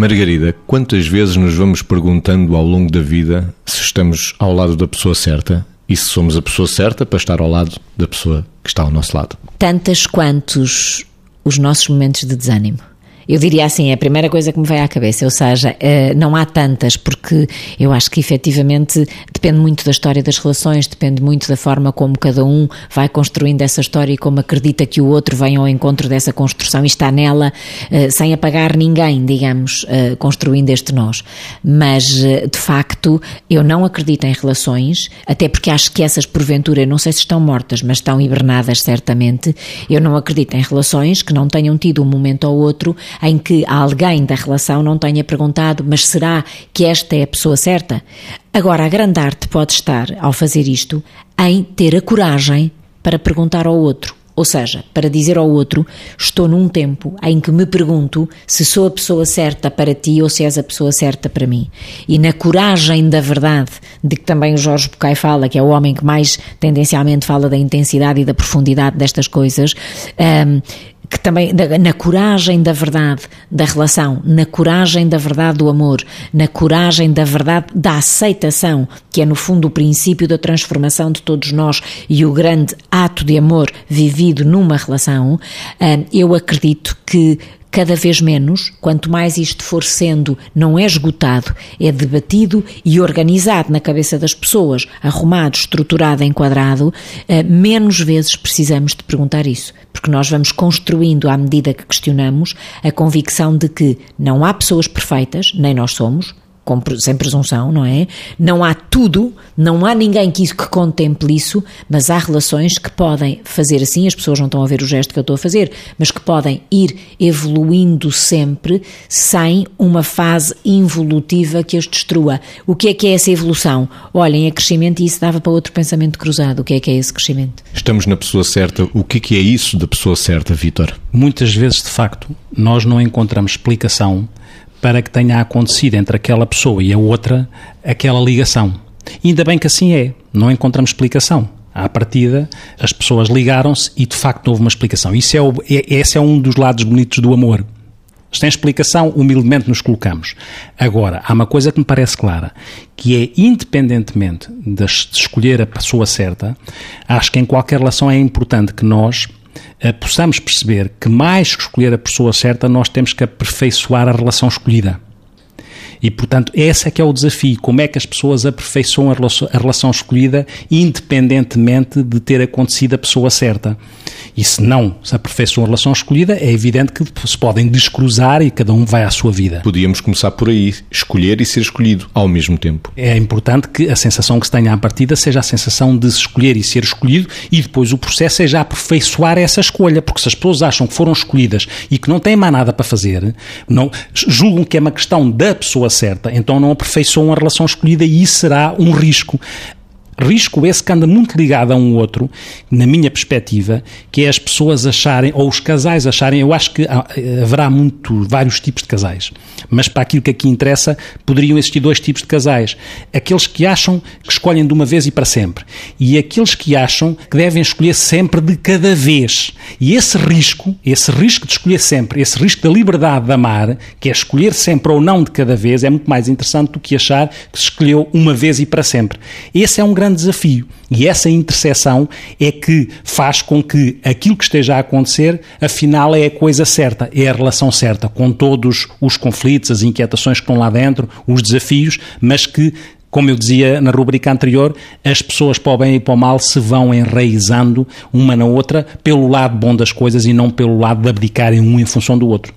Margarida, quantas vezes nos vamos perguntando ao longo da vida se estamos ao lado da pessoa certa e se somos a pessoa certa para estar ao lado da pessoa que está ao nosso lado? Tantas quantos os nossos momentos de desânimo. Eu diria assim, é a primeira coisa que me vem à cabeça, ou seja, eh, não há tantas, porque eu acho que efetivamente depende muito da história das relações, depende muito da forma como cada um vai construindo essa história e como acredita que o outro vem ao encontro dessa construção e está nela eh, sem apagar ninguém, digamos, eh, construindo este nós. Mas, de facto, eu não acredito em relações, até porque acho que essas, porventura, não sei se estão mortas, mas estão hibernadas certamente. Eu não acredito em relações que não tenham tido um momento ou outro em que alguém da relação não tenha perguntado, mas será que esta é a pessoa certa? Agora, a grande arte pode estar, ao fazer isto, em ter a coragem para perguntar ao outro. Ou seja, para dizer ao outro, estou num tempo em que me pergunto se sou a pessoa certa para ti ou se és a pessoa certa para mim. E na coragem da verdade, de que também o Jorge Bucay fala, que é o homem que mais tendencialmente fala da intensidade e da profundidade destas coisas, um, que também na coragem da verdade da relação, na coragem da verdade do amor, na coragem da verdade da aceitação, que é no fundo o princípio da transformação de todos nós e o grande ato de amor vivido numa relação, ah, eu acredito que cada vez menos, quanto mais isto for sendo, não é esgotado, é debatido e organizado na cabeça das pessoas, arrumado, estruturado, enquadrado, eh, menos vezes precisamos de perguntar isso. Porque nós vamos construindo, à medida que questionamos, a convicção de que não há pessoas perfeitas, nem nós somos, com, sem presunção, não é? Não há tudo, não há ninguém que, que contemple isso, mas há relações que podem fazer assim, as pessoas não estão a ver o gesto que eu estou a fazer, mas que podem ir evoluindo sempre sem uma fase involutiva que as destrua. O que é que é essa evolução? Olhem, é crescimento e isso dava para outro pensamento cruzado. O que é que é esse crescimento? Estamos na pessoa certa. O que é que é isso da pessoa certa, Vítor? Muitas vezes, de facto, nós não encontramos explicação para que tenha acontecido entre aquela pessoa e a outra aquela ligação. E ainda bem que assim é, não encontramos explicação. À partida, as pessoas ligaram-se e de facto houve uma explicação. Isso é, o, é, esse é um dos lados bonitos do amor. Sem explicação, humildemente nos colocamos. Agora, há uma coisa que me parece clara, que é, independentemente de escolher a pessoa certa, acho que em qualquer relação é importante que nós possamos perceber que mais que escolher a pessoa certa, nós temos que aperfeiçoar a relação escolhida. E, portanto, esse é que é o desafio. Como é que as pessoas aperfeiçoam a relação, a relação escolhida, independentemente de ter acontecido a pessoa certa. E se não se aperfeiçoam a relação escolhida, é evidente que se podem descruzar e cada um vai à sua vida. Podíamos começar por aí, escolher e ser escolhido ao mesmo tempo. É importante que a sensação que se tenha à partida seja a sensação de se escolher e ser escolhido e depois o processo seja aperfeiçoar essa escolha, porque se as pessoas acham que foram escolhidas e que não têm mais nada para fazer, não julgam que é uma questão da pessoa certa, então não aperfeiçoam a relação escolhida e isso será um risco. Risco esse que anda muito ligado a um outro, na minha perspectiva, que é as pessoas acharem, ou os casais acharem, eu acho que haverá muito, vários tipos de casais, mas para aquilo que aqui interessa, poderiam existir dois tipos de casais. Aqueles que acham que escolhem de uma vez e para sempre, e aqueles que acham que devem escolher sempre de cada vez. E esse risco, esse risco de escolher sempre, esse risco da liberdade de amar, que é escolher sempre ou não de cada vez, é muito mais interessante do que achar que se escolheu uma vez e para sempre. Esse é um grande grande desafio. E essa interseção é que faz com que aquilo que esteja a acontecer, afinal, é a coisa certa, é a relação certa, com todos os conflitos, as inquietações que estão lá dentro, os desafios, mas que como eu dizia na rubrica anterior, as pessoas para o bem e para o mal se vão enraizando uma na outra pelo lado bom das coisas e não pelo lado de abdicarem um em função do outro.